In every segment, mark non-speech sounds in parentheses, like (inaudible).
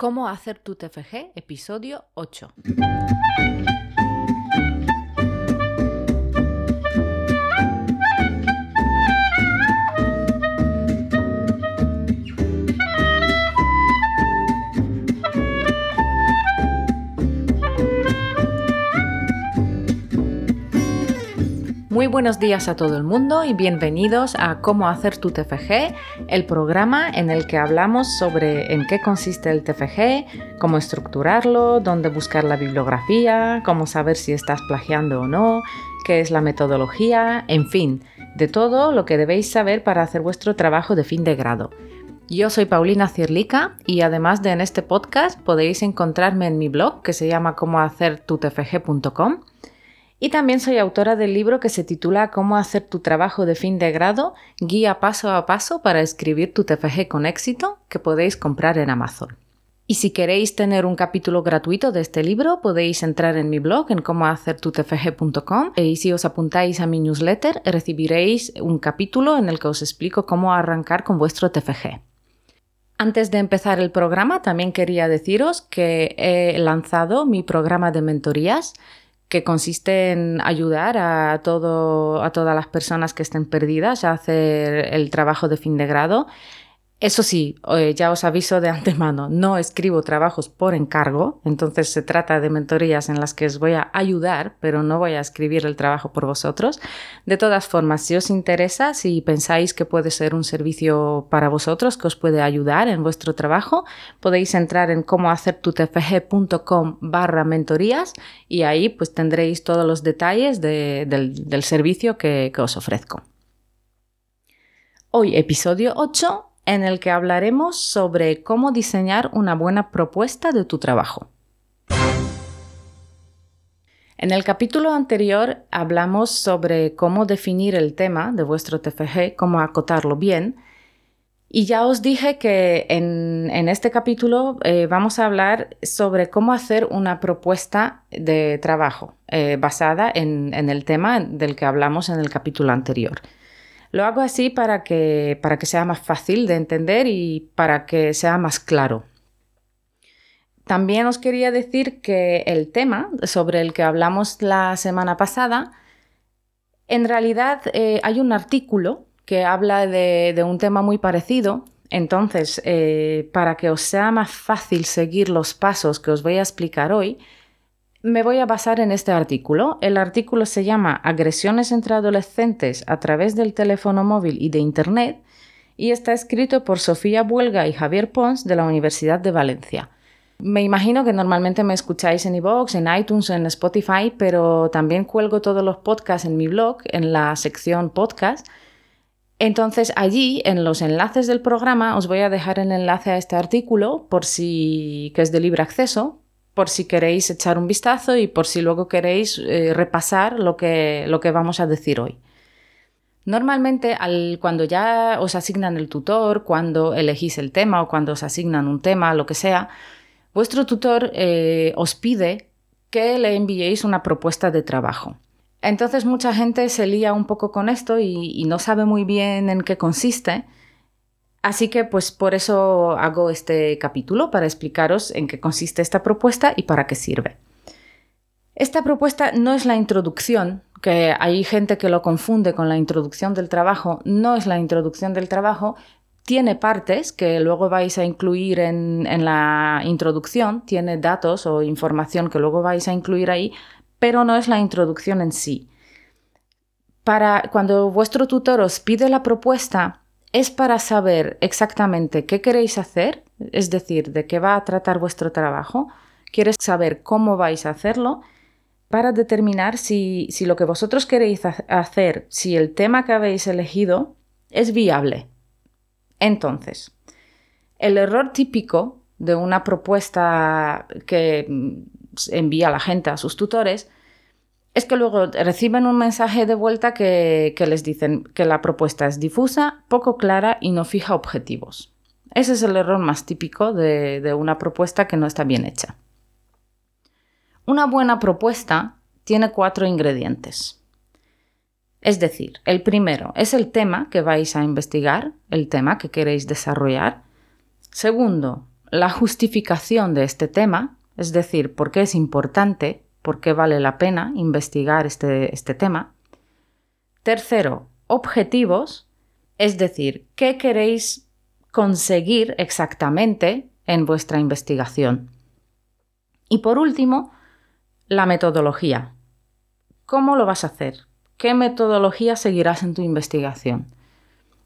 Cómo hacer tu TFG, episodio 8. Muy buenos días a todo el mundo y bienvenidos a Cómo hacer tu TFG, el programa en el que hablamos sobre en qué consiste el TFG, cómo estructurarlo, dónde buscar la bibliografía, cómo saber si estás plagiando o no, qué es la metodología, en fin, de todo lo que debéis saber para hacer vuestro trabajo de fin de grado. Yo soy Paulina Cirlica y además de en este podcast podéis encontrarme en mi blog que se llama cómohacertutfg.com y también soy autora del libro que se titula Cómo hacer tu trabajo de fin de grado, guía paso a paso para escribir tu TFG con éxito, que podéis comprar en Amazon. Y si queréis tener un capítulo gratuito de este libro, podéis entrar en mi blog en cómohacertutfg.com y si os apuntáis a mi newsletter recibiréis un capítulo en el que os explico cómo arrancar con vuestro TFG. Antes de empezar el programa, también quería deciros que he lanzado mi programa de mentorías que consiste en ayudar a, todo, a todas las personas que estén perdidas a hacer el trabajo de fin de grado eso sí, ya os aviso de antemano, no escribo trabajos por encargo, entonces se trata de mentorías en las que os voy a ayudar, pero no voy a escribir el trabajo por vosotros. De todas formas, si os interesa, si pensáis que puede ser un servicio para vosotros, que os puede ayudar en vuestro trabajo, podéis entrar en cómohacertutfg.com barra mentorías y ahí pues tendréis todos los detalles del, servicio que, que os ofrezco. Hoy, episodio 8, en el que hablaremos sobre cómo diseñar una buena propuesta de tu trabajo. En el capítulo anterior hablamos sobre cómo definir el tema de vuestro TFG, cómo acotarlo bien, y ya os dije que en, este capítulo eh, vamos a hablar sobre cómo hacer una propuesta de trabajo eh, basada en el tema del que hablamos en el capítulo anterior. Lo hago así para que, para que sea más fácil de entender y para que sea más claro. También os quería decir que el tema sobre el que hablamos la semana pasada, en realidad eh, hay un artículo que habla de, un tema muy parecido. Entonces, eh, para que os sea más fácil seguir los pasos que os voy a explicar hoy, me voy a basar en este artículo. El artículo se llama Agresiones entre adolescentes a través del teléfono móvil y de Internet y está escrito por Sofía Buelga y Javier Pons de la Universidad de Valencia. Me imagino que normalmente me escucháis en iVoox, en iTunes, en Spotify, pero también cuelgo todos los podcasts en mi blog, en la sección podcast. Entonces allí, en los enlaces del programa, os voy a dejar el enlace a este artículo por si que es de libre acceso, por si queréis echar un vistazo y por si luego queréis eh, repasar lo que, lo que vamos a decir hoy. Normalmente, cuando ya os asignan el tutor, cuando elegís el tema o cuando os asignan un tema, lo que sea, vuestro tutor eh, os pide que le enviéis una propuesta de trabajo. Entonces mucha gente se lía un poco con esto y no sabe muy bien en qué consiste Así que pues por eso hago este capítulo para explicaros en qué consiste esta propuesta y para qué sirve. Esta propuesta no es la introducción, que hay gente que lo confunde con la introducción del trabajo, no es la introducción del trabajo, tiene partes que luego vais a incluir en, la introducción, tiene datos o información que luego vais a incluir ahí, pero no es la introducción en sí. Para cuando vuestro tutor os pide la propuesta, es para saber exactamente qué queréis hacer, es decir, de qué va a tratar vuestro trabajo, quieres saber cómo vais a hacerlo, para determinar si, si lo que vosotros queréis hacer, si el tema que habéis elegido es viable. Entonces, el error típico de una propuesta que envía la gente a sus tutores es que luego reciben un mensaje de vuelta que, les dicen que la propuesta es difusa, poco clara y no fija objetivos. Ese es el error más típico de, de una propuesta que no está bien hecha. Una buena propuesta tiene cuatro ingredientes. Es decir, el primero es el tema que vais a investigar, el tema que queréis desarrollar. Segundo, la justificación de este tema, es decir, por qué es importante, por qué vale la pena investigar este, este tema. Tercero, objetivos, es decir, qué queréis conseguir exactamente en vuestra investigación. Y por último, la metodología. ¿Cómo lo vas a hacer? ¿Qué metodología seguirás en tu investigación?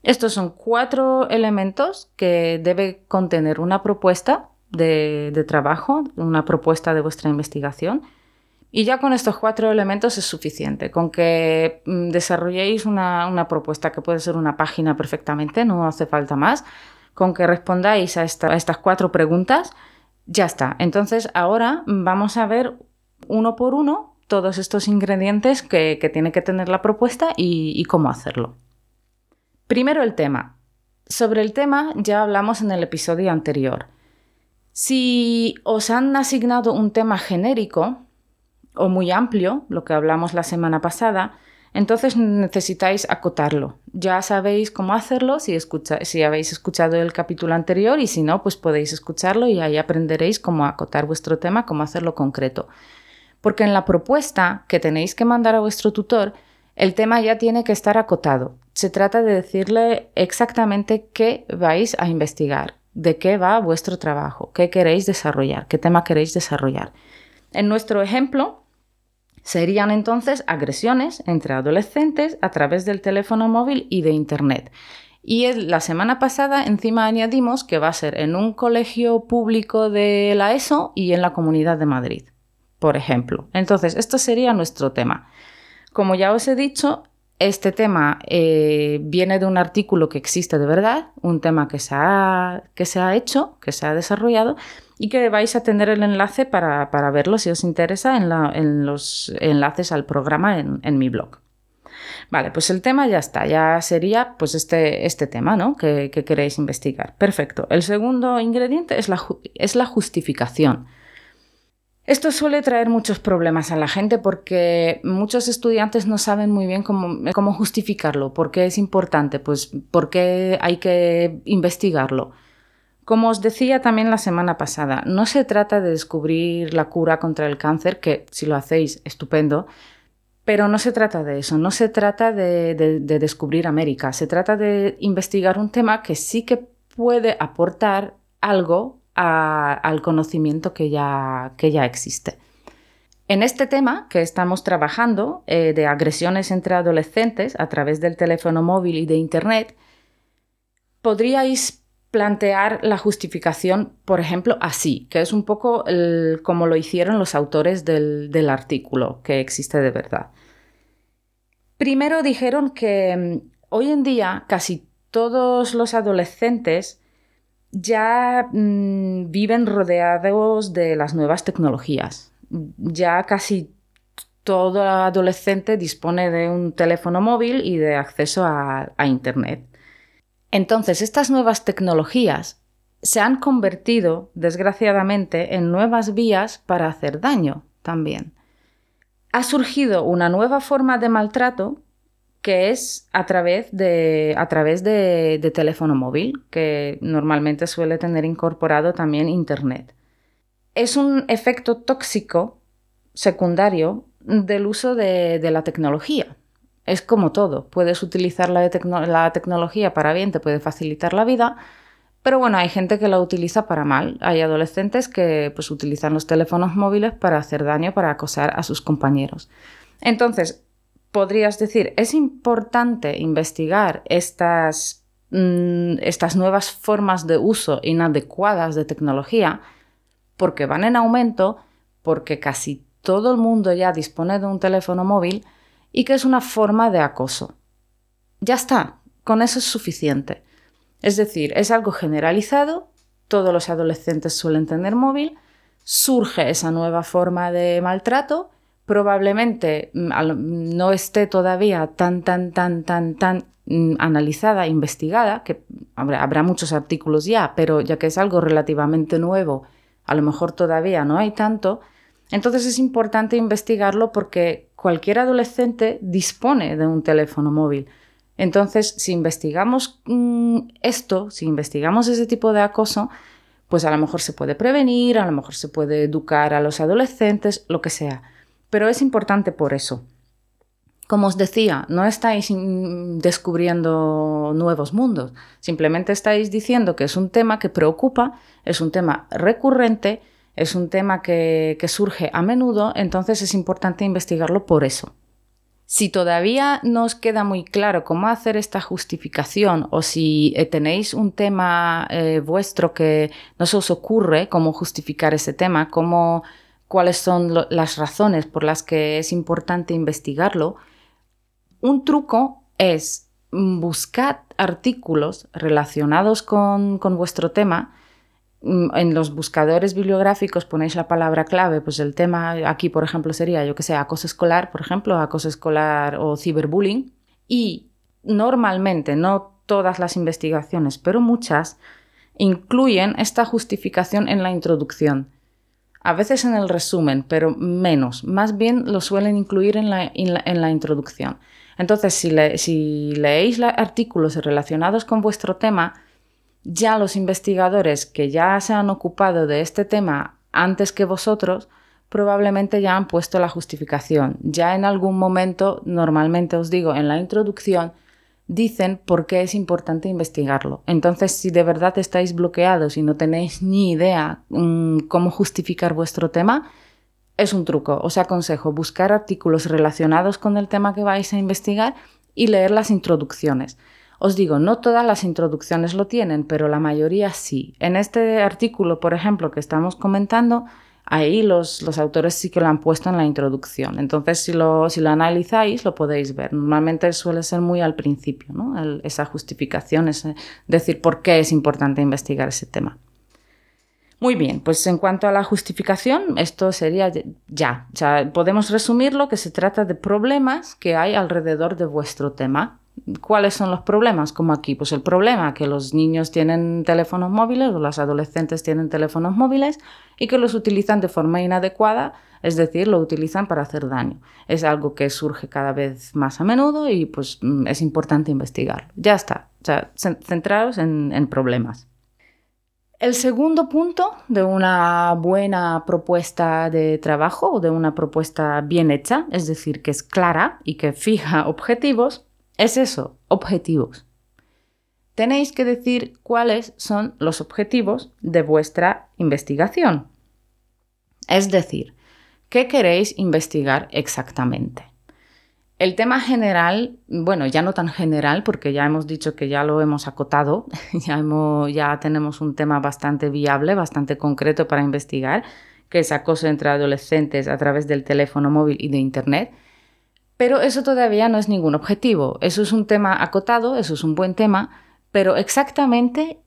Estos son cuatro elementos que debe contener una propuesta de, trabajo, una propuesta de vuestra investigación. Y ya con estos cuatro elementos es suficiente. Con que mm, desarrolléis una, propuesta que puede ser una página perfectamente, no hace falta más. Con que respondáis a, a estas cuatro preguntas, ya está. Entonces ahora vamos a ver uno por uno todos estos ingredientes que, tiene que tener la propuesta y, cómo hacerlo. Primero el tema. Sobre el tema ya hablamos en el episodio anterior. Si os han asignado un tema genérico o muy amplio, lo que hablamos la semana pasada, entonces necesitáis acotarlo. Ya sabéis cómo hacerlo si, si, habéis escuchado el capítulo anterior y si no, pues podéis escucharlo y ahí aprenderéis cómo acotar vuestro tema, cómo hacerlo concreto porque en la propuesta que tenéis que mandar a vuestro tutor, el tema ya tiene que estar acotado. Se trata de decirle exactamente qué vais a investigar, de qué va vuestro trabajo, qué queréis desarrollar, qué tema queréis desarrollar. En nuestro ejemplo, serían entonces agresiones entre adolescentes a través del teléfono móvil y de Internet. Y la semana pasada encima añadimos que va a ser en un colegio público de la ESO y en la Comunidad de Madrid por ejemplo. Entonces, esto sería nuestro tema. Como ya os he dicho, este tema eh, viene de un artículo que existe de verdad, un tema que se ha, que se ha hecho, que se ha desarrollado y que vais a tener el enlace para, verlo si os interesa en, los enlaces al programa en, mi blog. Vale, pues el tema ya está, ya sería pues este, este tema ¿no? que, queréis investigar. Perfecto. El segundo ingrediente es la, es la justificación. Esto suele traer muchos problemas a la gente porque muchos estudiantes no saben muy bien cómo, justificarlo, por qué es importante, pues por qué hay que investigarlo. Como os decía también la semana pasada, no se trata de descubrir la cura contra el cáncer, que si lo hacéis, estupendo, pero no se trata de eso, no se trata de, de descubrir América, se trata de investigar un tema que sí que puede aportar algo al conocimiento que ya, que ya existe. En este tema que estamos trabajando eh, de agresiones entre adolescentes a través del teléfono móvil y de Internet, podríais plantear la justificación, por ejemplo, así, que es un poco como lo hicieron los autores del, artículo que existe de verdad. Primero dijeron que mm, hoy en día casi todos los adolescentes ya mm, viven rodeados de las nuevas tecnologías. Ya casi todo adolescente dispone de un teléfono móvil y de acceso a, Internet. Entonces, estas nuevas tecnologías se han convertido, desgraciadamente, en nuevas vías para hacer daño también. Ha surgido una nueva forma de maltrato que es a través, de, a través de, teléfono móvil, que normalmente suele tener incorporado también Internet. Es un efecto tóxico secundario del uso de, la tecnología. Es como todo, puedes utilizar la, tecnología para bien, te puede facilitar la vida, pero bueno, hay gente que la utiliza para mal. Hay adolescentes que pues, utilizan los teléfonos móviles para hacer daño, para acosar a sus compañeros. Entonces, podrías decir, es importante investigar estas, mm, estas nuevas formas de uso inadecuadas de tecnología porque van en aumento, porque casi todo el mundo ya dispone de un teléfono móvil y que es una forma de acoso. Ya está, con eso es suficiente. Es decir, es algo generalizado, todos los adolescentes suelen tener móvil, surge esa nueva forma de maltrato probablemente mm, no esté todavía tan, tan, tan, tan, tan mm, analizada, investigada, que habrá, muchos artículos ya, pero ya que es algo relativamente nuevo, a lo mejor todavía no hay tanto, entonces es importante investigarlo porque cualquier adolescente dispone de un teléfono móvil. Entonces, si investigamos mm, esto, si investigamos ese tipo de acoso, pues a lo mejor se puede prevenir, a lo mejor se puede educar a los adolescentes, lo que sea. Pero es importante por eso. Como os decía, no estáis descubriendo nuevos mundos, simplemente estáis diciendo que es un tema que preocupa, es un tema recurrente, es un tema que, surge a menudo, entonces es importante investigarlo por eso. Si todavía no os queda muy claro cómo hacer esta justificación o si eh, tenéis un tema eh, vuestro que no se os ocurre cómo justificar ese tema, cómo, cuáles son las razones por las que es importante investigarlo, un truco es buscar artículos relacionados con, vuestro tema en los buscadores bibliográficos ponéis la palabra clave, pues el tema aquí, por ejemplo, sería, yo que sé, acoso escolar, por ejemplo, acoso escolar o ciberbullying. Y normalmente, no todas las investigaciones, pero muchas, incluyen esta justificación en la introducción. A veces en el resumen, pero menos. Más bien lo suelen incluir en la, en la, introducción. Entonces, si, si leéis artículos relacionados con vuestro tema, ya los investigadores que ya se han ocupado de este tema antes que vosotros, probablemente ya han puesto la justificación. Ya en algún momento, normalmente os digo en la introducción, dicen por qué es importante investigarlo. Entonces, si de verdad estáis bloqueados y no tenéis ni idea mm, cómo justificar vuestro tema, es un truco. Os aconsejo buscar artículos relacionados con el tema que vais a investigar y leer las introducciones. Os digo, no todas las introducciones lo tienen, pero la mayoría sí. En este artículo, por ejemplo, que estamos comentando, ahí los, los autores sí que lo han puesto en la introducción. Entonces, si lo, si lo analizáis, lo podéis ver. Normalmente suele ser muy al principio, ¿no? esa justificación, es decir por qué es importante investigar ese tema. Muy bien, pues en cuanto a la justificación, esto sería ya. O sea, podemos resumirlo que se trata de problemas que hay alrededor de vuestro tema. ¿Cuáles son los problemas? Como aquí, pues el problema que los niños tienen teléfonos móviles o los adolescentes tienen teléfonos móviles y que los utilizan de forma inadecuada, es decir, lo utilizan para hacer daño. Es algo que surge cada vez más a menudo y pues mm, es importante investigarlo. Ya está, o centraros en, en problemas. El segundo punto de una buena propuesta de trabajo o de una propuesta bien hecha, es decir, que es clara y que fija (laughs) objetivos, es eso, objetivos. Tenéis que decir cuáles son los objetivos de vuestra investigación. Es decir, ¿qué queréis investigar exactamente? El tema general, bueno, ya no tan general, porque ya hemos dicho que ya lo hemos acotado, (laughs) ya, tenemos un tema bastante viable, bastante concreto para investigar, que es acoso entre adolescentes a través del teléfono móvil y de Internet. Pero eso todavía no es ningún objetivo. Eso es un tema acotado, eso es un buen tema, pero exactamente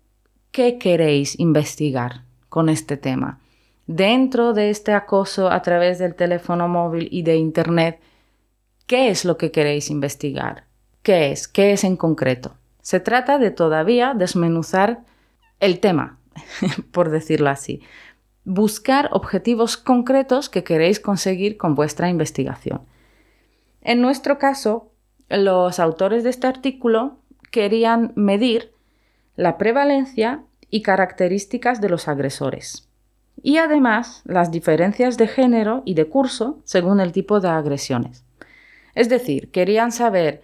qué queréis investigar con este tema. Dentro de este acoso a través del teléfono móvil y de Internet, ¿qué es lo que queréis investigar? ¿Qué es? ¿Qué es en concreto? Se trata de todavía desmenuzar el tema, (laughs) por decirlo así. Buscar objetivos concretos que queréis conseguir con vuestra investigación. En nuestro caso, los autores de este artículo querían medir la prevalencia y características de los agresores y además las diferencias de género y de curso según el tipo de agresiones. Es decir, querían saber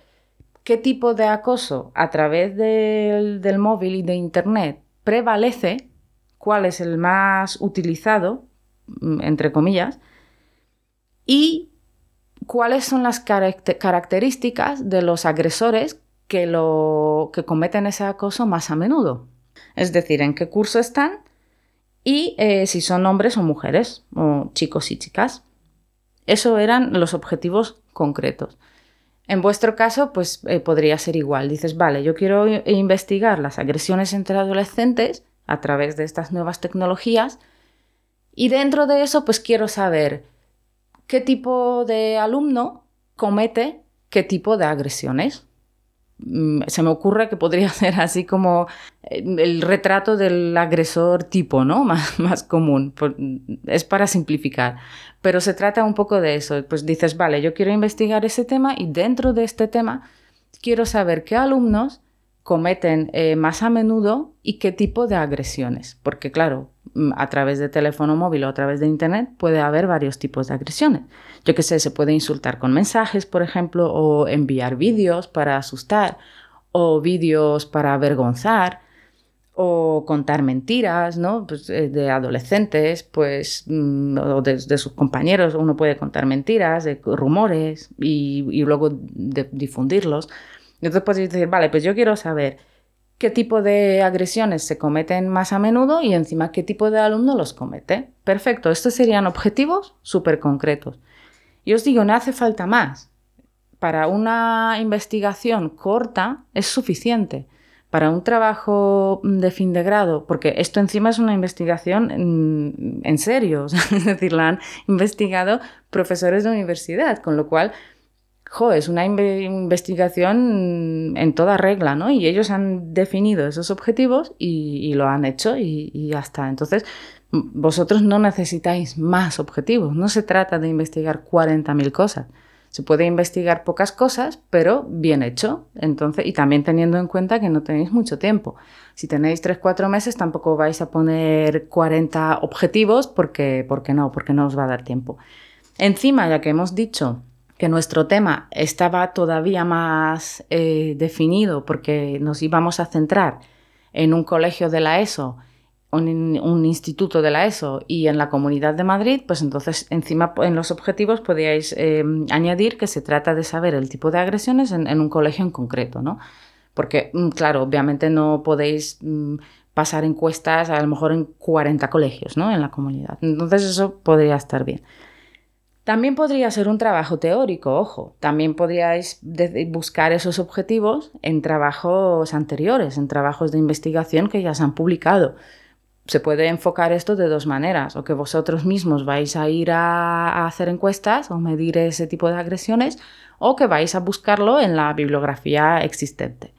qué tipo de acoso a través del, móvil y de Internet prevalece, cuál es el más utilizado, mm, entre comillas, y cuáles son las características de los agresores que, lo, que cometen ese acoso más a menudo. Es decir, en qué curso están y eh, si son hombres o mujeres, o chicos y chicas. Eso eran los objetivos concretos. En vuestro caso, pues eh, podría ser igual. Dices, vale, yo quiero investigar las agresiones entre adolescentes a través de estas nuevas tecnologías y dentro de eso, pues quiero saber qué tipo de alumno comete qué tipo de agresiones. Mm, se me ocurre que podría (laughs) ser así como eh, el retrato del agresor tipo, ¿no? (laughs) Más, más común. Es para simplificar. Pero se trata un poco de eso. Pues dices, vale, yo quiero investigar ese tema y dentro de este tema quiero saber qué alumnos cometen eh, más a menudo y qué tipo de agresiones. Porque claro, mm, a través de teléfono móvil o a través de Internet puede haber varios tipos de agresiones. Yo qué sé, se puede insultar con mensajes, por ejemplo, o enviar vídeos para asustar, o vídeos para avergonzar, o contar mentiras, ¿no? Pues, eh, de adolescentes, pues, mm, o de, sus compañeros, uno puede contar mentiras, de rumores y, luego difundirlos. Entonces puedes decir, vale, pues yo quiero saber qué tipo de agresiones se cometen más a menudo y encima qué tipo de alumno los comete. Perfecto, estos serían objetivos súper concretos. Y os digo, no hace falta más. Para una investigación corta es suficiente para un trabajo de fin de grado, porque esto encima es una investigación en, serio, (laughs) es decir, la han investigado profesores de universidad, con lo cual, es una investigación en toda regla, ¿no? Y ellos han definido esos objetivos y, lo han hecho y, y ya está. Entonces, vosotros no necesitáis más objetivos, no se trata de investigar 40.000 cosas. Se puede investigar pocas cosas, pero bien hecho. Entonces, y también teniendo en cuenta que no tenéis mucho tiempo. Si tenéis 3-4 meses, tampoco vais a poner 40 objetivos porque, porque no, porque no os va a dar tiempo. Encima, ya que hemos dicho que nuestro tema estaba todavía más eh, definido porque nos íbamos a centrar en un colegio de la ESO un, instituto de la ESO y en la Comunidad de Madrid, pues entonces encima en los objetivos podíais eh, añadir que se trata de saber el tipo de agresiones en, un colegio en concreto, ¿no? Porque, mm, claro, obviamente no podéis mm, pasar encuestas a lo mejor en 40 colegios, ¿no? En la comunidad. Entonces eso podría estar bien. También podría ser un trabajo teórico, ojo. También podríais buscar esos objetivos en trabajos anteriores, en trabajos de investigación que ya se han publicado se puede enfocar esto de dos maneras, o que vosotros mismos vais a ir a, hacer encuestas o medir ese tipo de agresiones, o que vais a buscarlo en la bibliografía existente.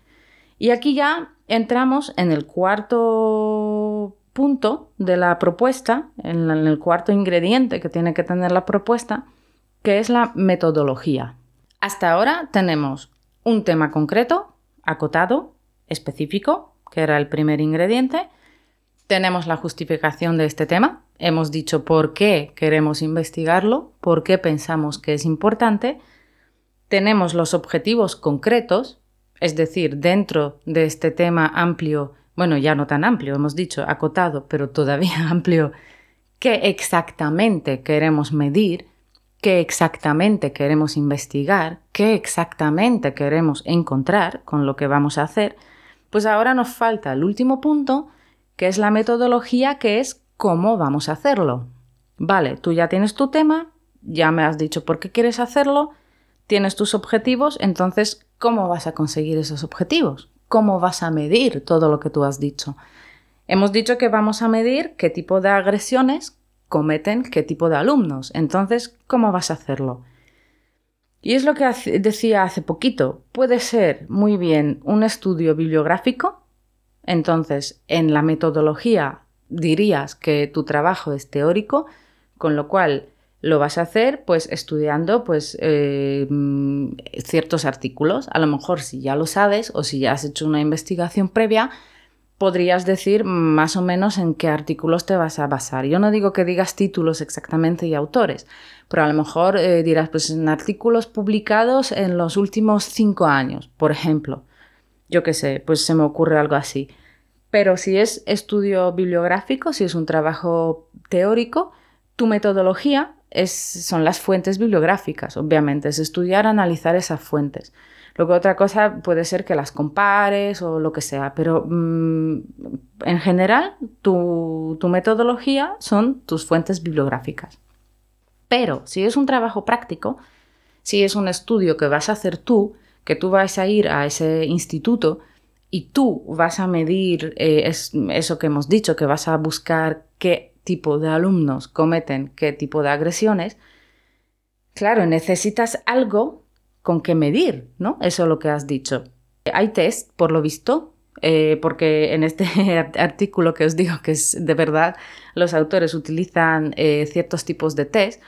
Y aquí ya entramos en el cuarto punto de la propuesta, en, el cuarto ingrediente que tiene que tener la propuesta, que es la metodología. Hasta ahora tenemos un tema concreto, acotado, específico, que era el primer ingrediente, tenemos la justificación de este tema, hemos dicho por qué queremos investigarlo, por qué pensamos que es importante, tenemos los objetivos concretos, es decir, dentro de este tema amplio, bueno, ya no tan amplio, hemos dicho acotado, pero todavía (laughs) amplio, qué exactamente queremos medir, qué exactamente queremos investigar, qué exactamente queremos encontrar con lo que vamos a hacer, pues ahora nos falta el último punto, que es la metodología, que es cómo vamos a hacerlo. Vale, tú ya tienes tu tema, ya me has dicho por qué quieres hacerlo, tienes tus objetivos, entonces, ¿cómo vas a conseguir esos objetivos? ¿Cómo vas a medir todo lo que tú has dicho? Hemos dicho que vamos a medir qué tipo de agresiones cometen qué tipo de alumnos. Entonces, ¿cómo vas a hacerlo? Y es lo que decía hace poquito. Puede ser muy bien un estudio bibliográfico entonces, en la metodología dirías que tu trabajo es teórico, con lo cual lo vas a hacer pues estudiando pues eh, ciertos artículos. A lo mejor si ya lo sabes o si ya has hecho una investigación previa, podrías decir más o menos en qué artículos te vas a basar. Yo no digo que digas títulos exactamente y autores, pero a lo mejor eh, dirás pues en artículos publicados en los últimos cinco años, por ejemplo. Yo qué sé, pues se me ocurre algo así. Pero si es estudio bibliográfico, si es un trabajo teórico, tu metodología es, son las fuentes bibliográficas, obviamente, es estudiar, analizar esas fuentes. Luego otra cosa puede ser que las compares o lo que sea, pero mm, en general tu, tu metodología son tus fuentes bibliográficas. Pero si es un trabajo práctico, si es un estudio que vas a hacer tú, que tú vas a ir a ese instituto y tú vas a medir eh, eso que hemos dicho, que vas a buscar qué tipo de alumnos cometen qué tipo de agresiones, claro, necesitas algo con que medir, ¿no? Eso es lo que has dicho. Hay test, por lo visto, eh, porque en este (laughs) artículo que os digo que es de verdad, los autores utilizan eh, ciertos tipos de test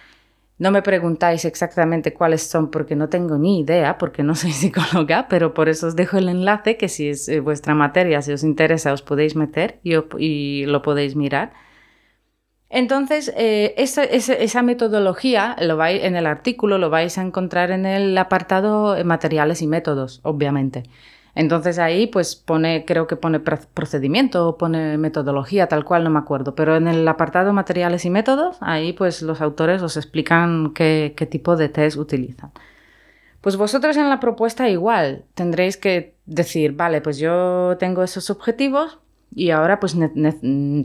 No me preguntáis exactamente cuáles son porque no tengo ni idea, porque no (laughs) soy psicóloga, pero por eso os dejo el enlace que si es eh, vuestra materia, si os interesa, os podéis meter y, lo podéis mirar. Entonces, eh, esa, metodología lo vais, en el artículo lo vais a encontrar en el apartado materiales y métodos, obviamente. Entonces ahí pues pone, creo que pone procedimiento o pone metodología, tal cual, no me acuerdo. Pero en el apartado materiales y métodos, ahí pues los autores os explican qué, tipo de test utilizan. Pues vosotros en la propuesta igual tendréis que decir, vale, pues yo tengo esos objetivos y ahora pues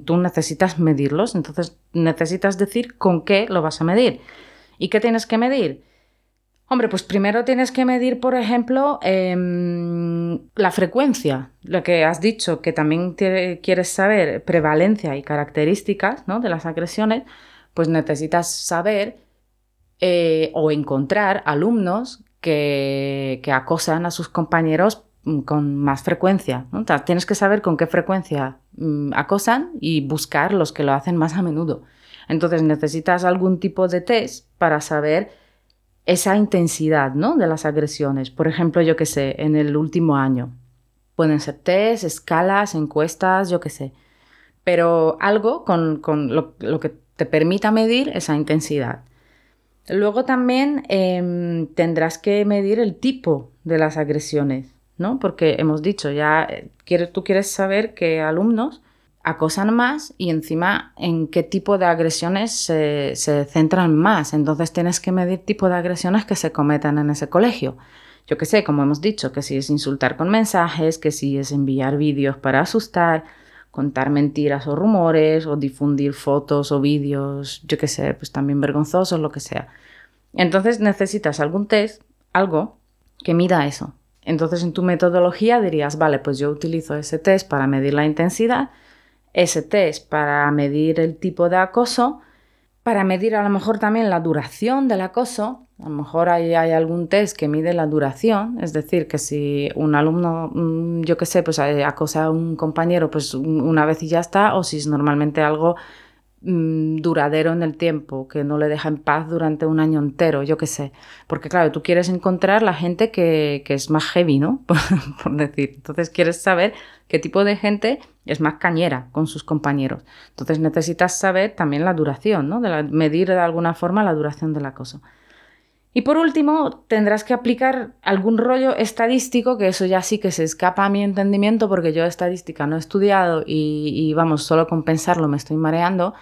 tú necesitas medirlos, entonces necesitas decir con qué lo vas a medir. ¿Y qué tienes que medir? Hombre, pues primero tienes que medir, por ejemplo, em, la frecuencia, lo que has dicho, que también quieres saber prevalencia y características de las agresiones, pues necesitas saber eh, o encontrar alumnos que, acosan a sus compañeros con más frecuencia. tienes que saber con qué frecuencia mm, acosan y buscar los que lo hacen más a menudo. Entonces necesitas algún tipo de test para saber esa intensidad ¿no? de las agresiones. Por ejemplo, yo qué sé, en el último año. Pueden ser test, escalas, encuestas, yo qué sé. Pero algo con, lo, que te permita medir esa intensidad. Luego también em, tendrás que medir el tipo de las agresiones, ¿no? Porque hemos dicho, ya eh, tú quieres saber qué alumnos acosan más y encima en qué tipo de agresiones se, centran más. Entonces tienes que medir tipo de agresiones que se cometan en ese colegio. Yo que sé, como hemos dicho, que si es insultar con mensajes, que si es enviar vídeos para asustar, contar mentiras o rumores, o difundir fotos o vídeos, yo que sé, pues también vergonzosos, lo que sea. Entonces necesitas algún test, algo que mida eso. Entonces en tu metodología dirías, vale, pues yo utilizo ese test para medir la intensidad ese test para medir el tipo de acoso, para medir a lo mejor también la duración del acoso. A lo mejor hay, hay algún test que mide la duración, es decir, que si un alumno, mm, yo qué sé, pues eh, acosa a un compañero pues una vez y ya está, o si es normalmente algo Mm, duradero en el tiempo, que no le deja en paz durante un año entero, yo qué sé. Porque claro, tú quieres encontrar la gente que, es más heavy, ¿no? (laughs) Por, decir. Entonces quieres saber qué tipo de gente es más cañera con sus compañeros. Entonces necesitas saber también la duración, ¿no? De medir de alguna forma la duración del acoso. Y por último, tendrás que aplicar algún rollo estadístico, que eso ya sí que se escapa a mi entendimiento porque yo estadística no he estudiado y, vamos, solo con pensarlo me estoy mareando,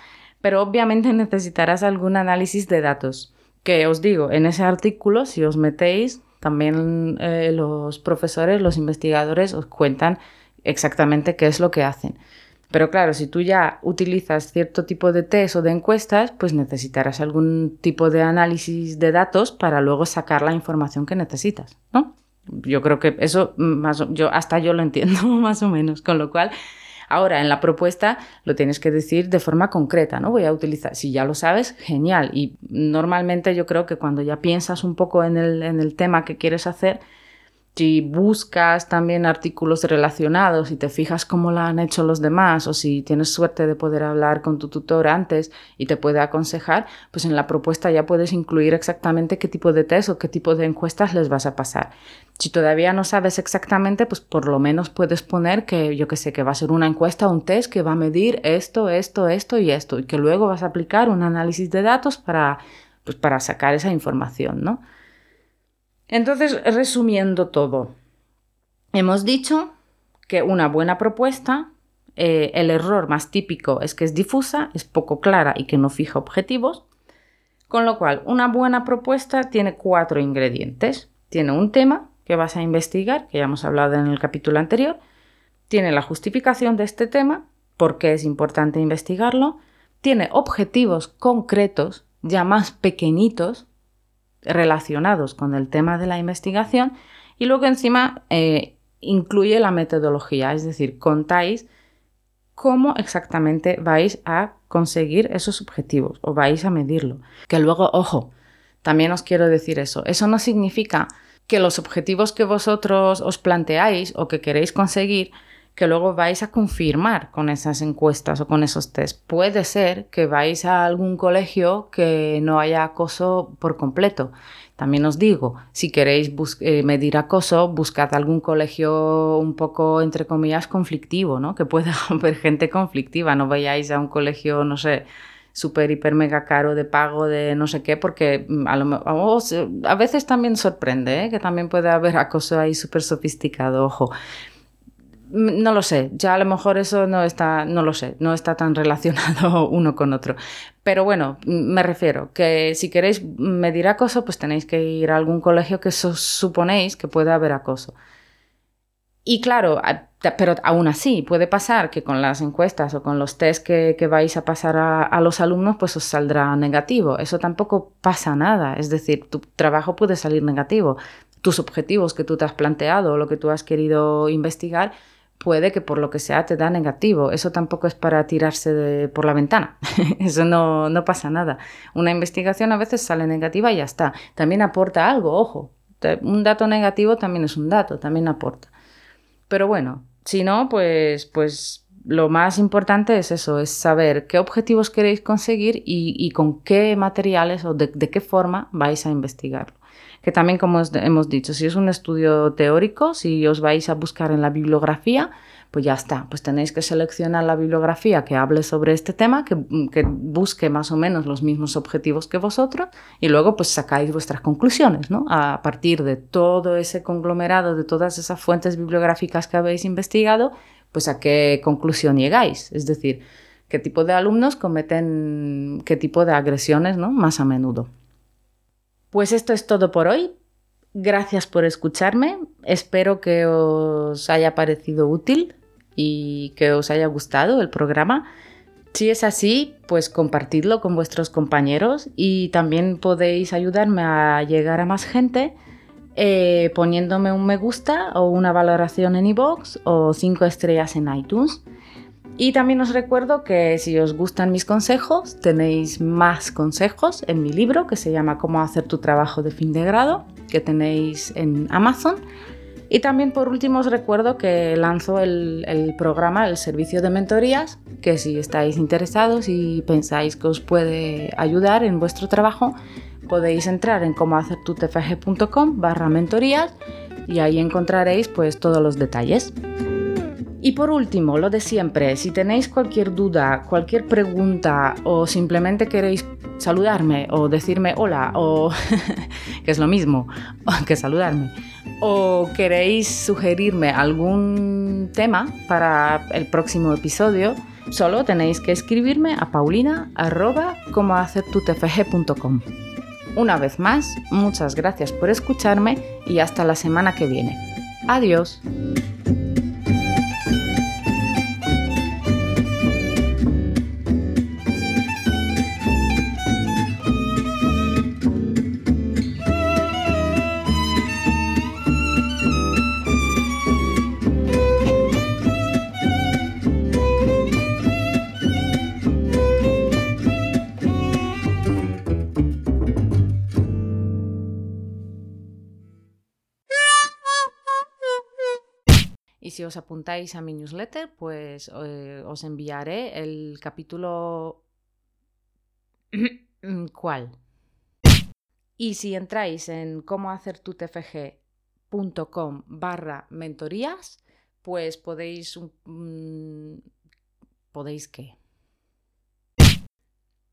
pero obviamente (laughs) necesitarás algún análisis de datos. Que os digo, en ese artículo, si os metéis, también eh, los profesores, los investigadores os cuentan exactamente qué es lo que hacen. Pero claro, si tú ya utilizas cierto tipo de test o de encuestas, pues necesitarás algún tipo de análisis de datos para luego sacar la información que necesitas, ¿no? Yo creo que eso más yo hasta yo lo entiendo (laughs) más o menos, con lo cual ahora en la propuesta lo tienes que decir de forma concreta, ¿no? Voy a utilizar, si ya lo sabes, genial y normalmente yo creo que cuando ya piensas un poco en el, en el tema que quieres hacer, si buscas también artículos relacionados y te fijas cómo lo han hecho los demás o si tienes suerte de poder hablar con tu tutor antes y te puede aconsejar, pues en la propuesta ya puedes incluir exactamente qué tipo de test o qué tipo de encuestas les vas a pasar. Si todavía no sabes exactamente, pues por lo menos puedes poner que yo que sé, que va a ser una encuesta o un test que va a medir esto, esto, esto y esto y que luego vas a aplicar un análisis de datos para, pues para sacar esa información, ¿no? Entonces, resumiendo todo, hemos dicho que una buena propuesta, eh, el error más típico es que es difusa, es poco clara y que no fija objetivos, con lo cual una buena propuesta tiene cuatro ingredientes. Tiene un tema que vas a investigar, que ya hemos hablado en el capítulo anterior, tiene la justificación de este tema, por qué es importante investigarlo, tiene objetivos concretos, ya más pequeñitos, relacionados con el tema de la investigación y luego encima eh, incluye la metodología, es decir, contáis cómo exactamente vais a conseguir esos objetivos o vais a medirlo. Que luego, ojo, también os quiero decir eso, eso no significa que los objetivos que vosotros os planteáis o que queréis conseguir que luego vais a confirmar con esas encuestas o con esos test. Puede ser que vais a algún colegio que no haya acoso por completo. También os digo, si queréis eh, medir acoso, buscad algún colegio un poco, entre comillas, conflictivo, ¿no? Que pueda (laughs) haber gente conflictiva. No vayáis a un colegio, no sé, súper, hiper, mega caro de pago de no sé qué, porque mm, a, lo, a veces también sorprende, ¿eh? que también puede haber acoso ahí súper sofisticado, ojo. Mm, no lo sé, ya a lo mejor eso no está, no lo sé, no está tan relacionado (laughs) uno con otro. Pero bueno, mm, me refiero que si queréis medir acoso, pues tenéis que ir a algún colegio que suponéis que puede haber acoso. Y claro, pero aún así puede pasar que con las encuestas o con los test que, vais a pasar a, los alumnos, pues os saldrá negativo. Eso tampoco pasa nada. Es decir, tu trabajo puede salir negativo. Tus objetivos que tú te has planteado o lo que tú has querido investigar, puede que por lo que sea te da negativo. Eso tampoco es para tirarse por la ventana. (laughs) Eso no, no pasa nada. Una investigación a veces sale negativa y ya está. También aporta algo, ojo. Un dato negativo también es un dato, también aporta. Pero bueno, si no, pues, pues lo más importante es eso, es saber qué objetivos queréis conseguir y, con qué materiales o de, qué forma vais a investigarlo. Que también, como hemos dicho, si es un estudio teórico, si os vais a buscar en la bibliografía, pues ya está, pues tenéis que seleccionar la bibliografía que hable sobre este tema, que, busque más o menos los mismos objetivos que vosotros y luego pues sacáis vuestras conclusiones, ¿no? A partir de todo ese conglomerado, de todas esas fuentes bibliográficas que habéis investigado, pues a qué conclusión llegáis, es decir, qué tipo de alumnos cometen qué tipo de agresiones, ¿no? Más a menudo. Pues esto es todo por hoy. Gracias por escucharme. Espero que os haya parecido útil y que os haya gustado el programa. Si es así, pues compartidlo con vuestros compañeros y también podéis ayudarme a llegar a más gente eh, poniéndome un me gusta o una valoración en iVoox o cinco estrellas en iTunes. Y también os recuerdo que si os gustan mis consejos, tenéis más consejos en mi libro que se llama Cómo hacer tu trabajo de fin de grado, que tenéis en Amazon. Y también por último os recuerdo que lanzo el, programa, el servicio de mentorías, que si estáis interesados y pensáis que os puede ayudar en vuestro trabajo, podéis entrar en comohacertutfg.com barra mentorías y ahí encontraréis pues todos los detalles. Y por último, lo de siempre, si tenéis cualquier duda, cualquier pregunta o simplemente queréis saludarme o decirme hola o (laughs) que es lo mismo (laughs) que saludarme o queréis sugerirme algún tema para el próximo episodio, solo tenéis que escribirme a paulina Una vez más, muchas gracias por escucharme y hasta la semana que viene. Adiós. Os apuntáis a mi newsletter, pues eh, os enviaré el capítulo... (clears throat) ¿Cuál? Y si entráis en cómohacertutfg.com barra mentorías, pues podéis... Mm, ¿Podéis qué?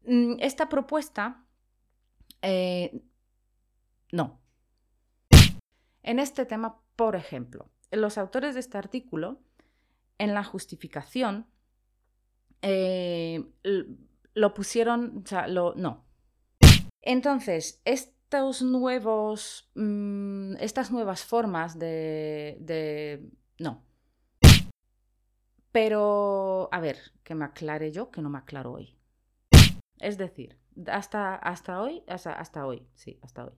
Mm, esta propuesta... Eh, no. En este tema, por ejemplo, los autores de este artículo, en la justificación, eh, lo pusieron, o sea, lo, no. Entonces, estos nuevos, mm, estas nuevas formas de, de, no. Pero, a ver, que me aclare yo, que no me aclaro hoy. Es decir, hasta, hasta hoy, hasta, hasta hoy, sí, hasta hoy.